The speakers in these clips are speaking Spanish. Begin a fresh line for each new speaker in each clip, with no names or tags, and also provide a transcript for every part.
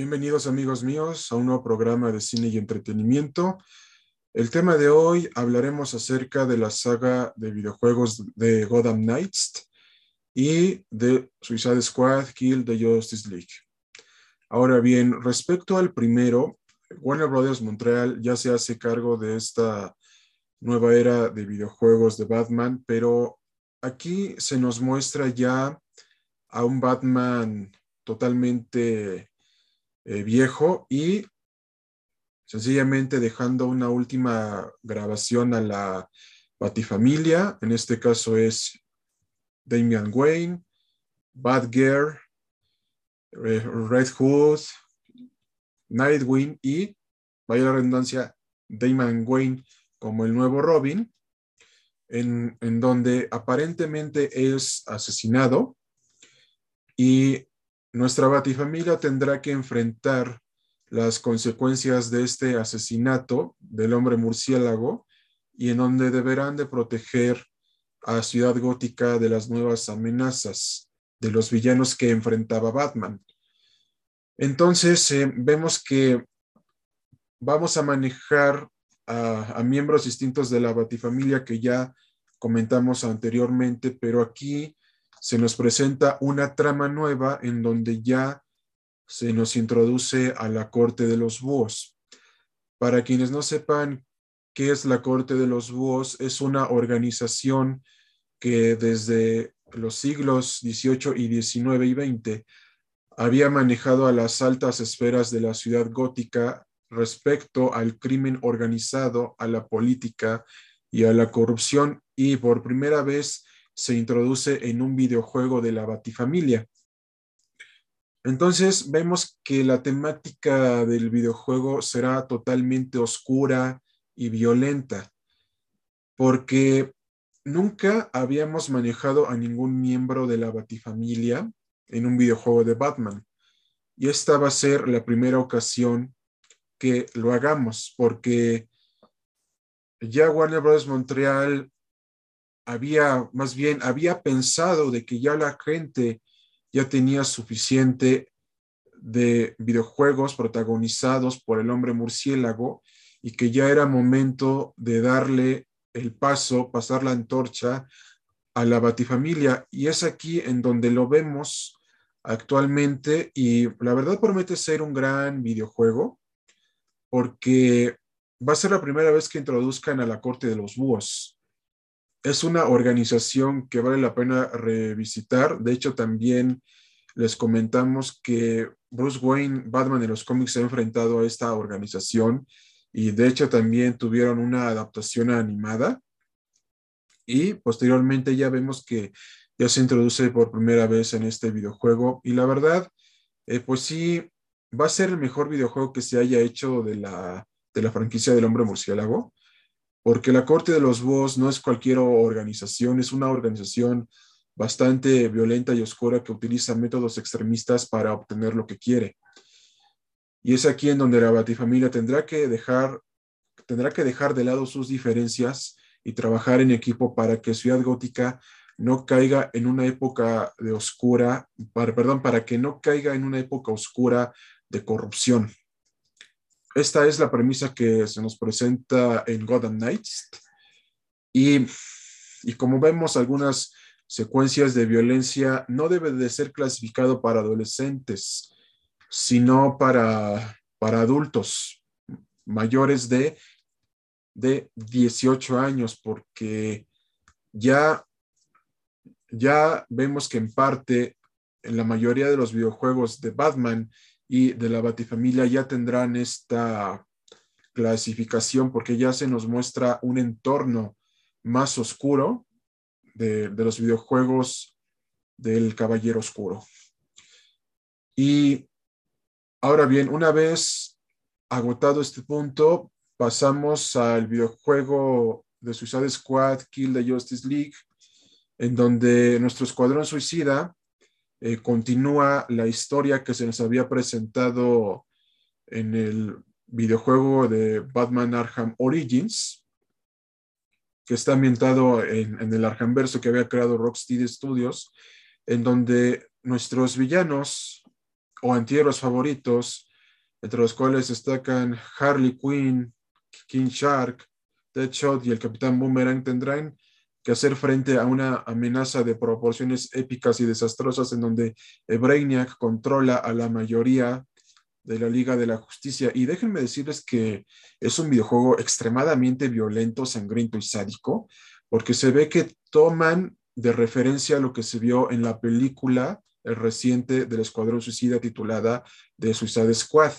Bienvenidos amigos míos a un nuevo programa de cine y entretenimiento. El tema de hoy hablaremos acerca de la saga de videojuegos de Gotham Knights y de Suicide Squad Kill the Justice League. Ahora bien, respecto al primero, Warner Bros. Montreal ya se hace cargo de esta nueva era de videojuegos de Batman, pero aquí se nos muestra ya a un Batman totalmente eh, viejo y sencillamente dejando una última grabación a la Batifamilia, en este caso es Damian Wayne, Batgirl, eh, Red Hood, Nightwing y, vaya la redundancia, Damian Wayne como el nuevo Robin, en, en donde aparentemente es asesinado y nuestra batifamilia tendrá que enfrentar las consecuencias de este asesinato del hombre murciélago y en donde deberán de proteger a Ciudad Gótica de las nuevas amenazas de los villanos que enfrentaba Batman. Entonces, eh, vemos que vamos a manejar a, miembros distintos de la Batifamilia que ya comentamos anteriormente, pero aquí se nos presenta una trama nueva en donde ya se nos introduce a la corte de los búhos. Para quienes no sepan qué es la corte de los búhos, es una organización que desde los siglos XVIII y XIX y XX había manejado a las altas esferas de la ciudad gótica respecto al crimen organizado, a la política y a la corrupción y por primera vez se introduce en un videojuego de la Batifamilia. Entonces vemos que la temática del videojuego será totalmente oscura y violenta, porque nunca habíamos manejado a ningún miembro de la Batifamilia en un videojuego de Batman. Y esta va a ser la primera ocasión que lo hagamos, porque ya Warner Bros. Montreal había, más bien, había pensado de que ya la gente ya tenía suficiente de videojuegos protagonizados por el hombre murciélago y que ya era momento de darle el paso, pasar la antorcha a la Batifamilia. Y es aquí en donde lo vemos actualmente y la verdad promete ser un gran videojuego porque va a ser la primera vez que introduzcan a la corte de los búhos. Es una organización que vale la pena revisitar. De hecho, también les comentamos que Bruce Wayne, Batman de los cómics, se ha enfrentado a esta organización y de hecho también tuvieron una adaptación animada. Y posteriormente ya vemos que ya se introduce por primera vez en este videojuego. Y la verdad, eh, pues sí, va a ser el mejor videojuego que se haya hecho de la, de la franquicia del hombre murciélago, porque la Corte de los Búhos no es cualquier organización, es una organización bastante violenta y oscura que utiliza métodos extremistas para obtener lo que quiere. Y es aquí en donde la Batifamilia tendrá que dejar, tendrá que dejar de lado sus diferencias y trabajar en equipo para que Ciudad Gótica no caiga en una época de oscura, perdón, para que no caiga en una época oscura de corrupción. Esta es la premisa que se nos presenta en Gotham Knights. Y, y como vemos, algunas secuencias de violencia no debe de ser clasificado para adolescentes, sino para, para adultos mayores de, de 18 años, porque ya, ya vemos que en parte en la mayoría de los videojuegos de Batman y de la Batifamilia ya tendrán esta clasificación porque ya se nos muestra un entorno más oscuro de, de los videojuegos del Caballero Oscuro. Y ahora bien, una vez agotado este punto, pasamos al videojuego de Suicide Squad, Kill the Justice League, en donde nuestro escuadrón suicida eh, continúa la historia que se nos había presentado en el videojuego de Batman Arkham Origins, que está ambientado en, en el Arkhamverso que había creado Rocksteady Studios, en donde nuestros villanos o antihéroes favoritos, entre los cuales destacan Harley Quinn, King Shark, Deadshot y el Capitán Boomerang, tendrán que hacer frente a una amenaza de proporciones épicas y desastrosas en donde Brainiac controla a la mayoría de la Liga de la Justicia. Y déjenme decirles que es un videojuego extremadamente violento, sangriento y sádico, porque se ve que toman de referencia lo que se vio en la película el reciente del Escuadrón Suicida titulada The Suicide Squad.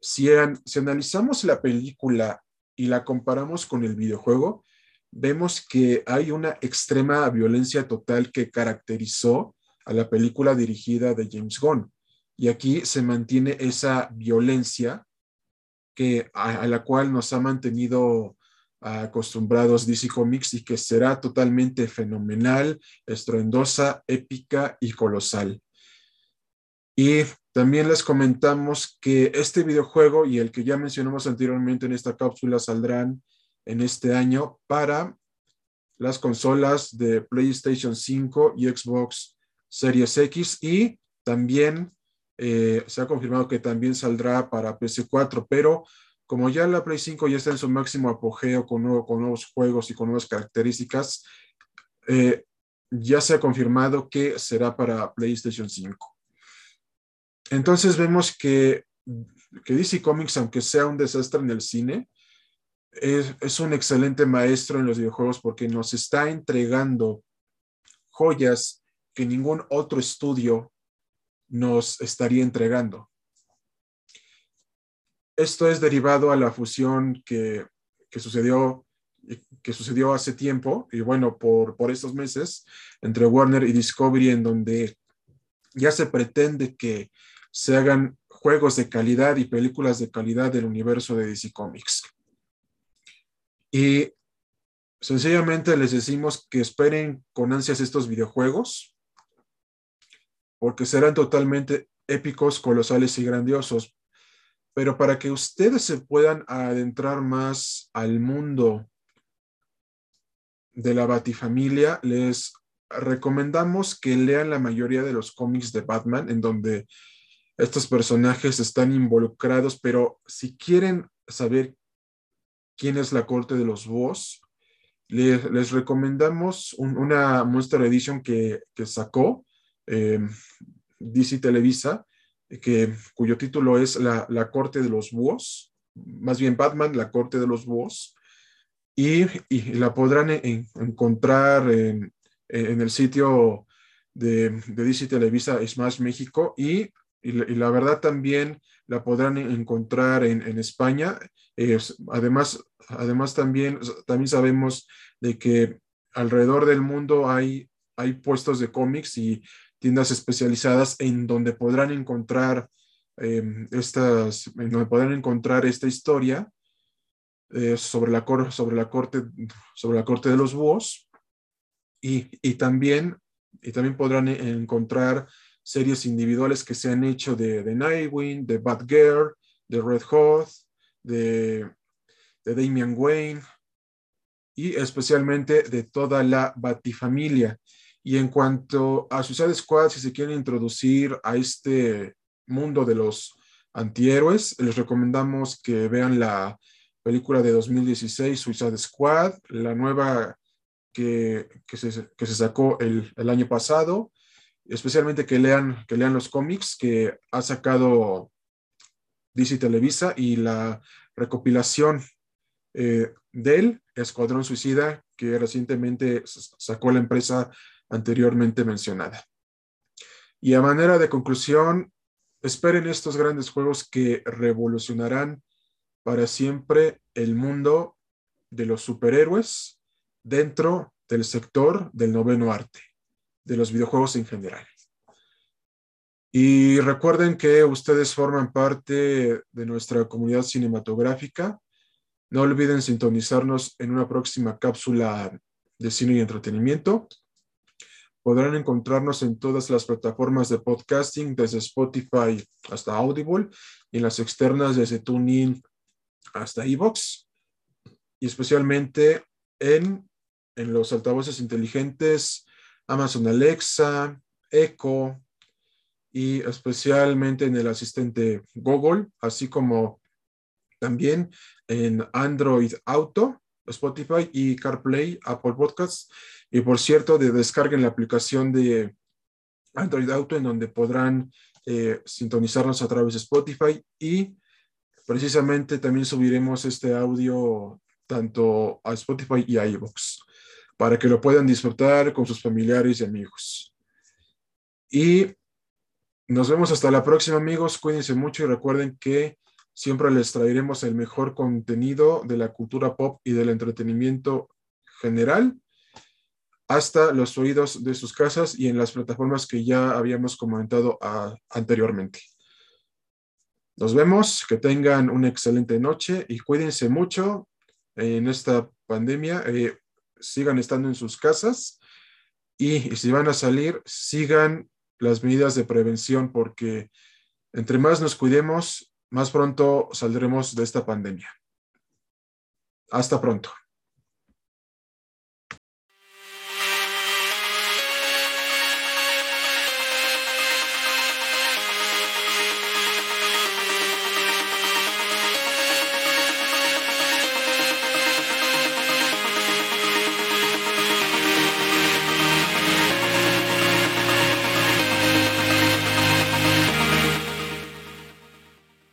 Si, si analizamos la película y la comparamos con el videojuego, vemos que hay una extrema violencia total que caracterizó a la película dirigida de James Gunn. Y aquí se mantiene esa violencia que, a, la cual nos ha mantenido acostumbrados DC Comics y que será totalmente fenomenal, estruendosa, épica y colosal. Y también les comentamos que este videojuego y el que ya mencionamos anteriormente en esta cápsula saldrán en este año para las consolas de PlayStation 5 y Xbox Series X y también eh, se ha confirmado que también saldrá para PC4, pero como ya la Play 5 ya está en su máximo apogeo con, con nuevos juegos y con nuevas características, eh, ya se ha confirmado que será para PlayStation 5. Entonces vemos que, que DC Comics, aunque sea un desastre en el cine, es, un excelente maestro en los videojuegos porque nos está entregando joyas que ningún otro estudio nos estaría entregando. Esto es derivado a la fusión que, sucedió, que sucedió hace tiempo, y bueno, por, por estos meses, entre Warner y Discovery, en donde ya se pretende que se hagan juegos de calidad y películas de calidad del universo de DC Comics. Y sencillamente les decimos que esperen con ansias estos videojuegos, porque serán totalmente épicos, colosales y grandiosos. Pero para que ustedes se puedan adentrar más al mundo de la Batifamilia, les recomendamos que lean la mayoría de los cómics de Batman, en donde estos personajes están involucrados, pero si quieren saber quién es la corte de los búhos, les, recomendamos una Monster Edition que, sacó em, DC Televisa, que, cuyo título es la, corte de los búhos, más bien Batman, la corte de los búhos, y, la podrán encontrar en, el sitio de, de, DC Televisa Smash México. Y, la, verdad también la podrán encontrar en, en España. además, además también, también sabemos de que alrededor del mundo hay, hay puestos de cómics y tiendas especializadas en donde podrán encontrar em, estas, en podrán encontrar esta historia eh, sobre, la sobre, la corte, sobre la corte de los búhos y, y, también, y también podrán encontrar series individuales que se han hecho de, Nightwing, de Batgirl, de Red Hot, de Damian Wayne y especialmente de toda la Batifamilia. Y en cuanto a Suicide Squad, si se quieren introducir a este mundo de los antihéroes, les recomendamos que vean la película de 2016, Suicide Squad, la nueva que, se, que se, sacó el, el, año pasado, especialmente que lean, que lean los cómics que ha sacado DC Televisa y la recopilación eh, del Escuadrón Suicida que recientemente sacó la empresa anteriormente mencionada. Y a manera de conclusión, esperen estos grandes juegos que revolucionarán para siempre el mundo de los superhéroes dentro del sector del noveno arte, de los videojuegos en general. Y recuerden que ustedes forman parte de nuestra comunidad cinematográfica no olviden sintonizarnos en una próxima cápsula de cine y entretenimiento. Podrán encontrarnos en todas las plataformas de podcasting, desde Spotify hasta Audible, y las externas desde TuneIn hasta Evox, y especialmente en, en los altavoces inteligentes Amazon Alexa, Echo, y especialmente en el asistente Google, así como también en Android Auto, Spotify y CarPlay, Apple Podcasts. Y por cierto, de descarguen la aplicación de Android Auto en donde podrán eh, sintonizarnos a través de Spotify y precisamente también subiremos este audio tanto a Spotify y a iVoox para que lo puedan disfrutar con sus familiares y amigos. Y nos vemos hasta la próxima, amigos. Cuídense mucho y recuerden que siempre les traeremos el mejor contenido de la cultura pop y del entretenimiento general hasta los oídos de sus casas y en las plataformas que ya habíamos comentado ah, anteriormente. Nos vemos, que tengan una excelente noche y cuídense mucho en esta pandemia. Eh, sigan estando en sus casas y si van a salir, sigan las medidas de prevención porque entre más nos cuidemos, más pronto saldremos de esta pandemia. Hasta pronto.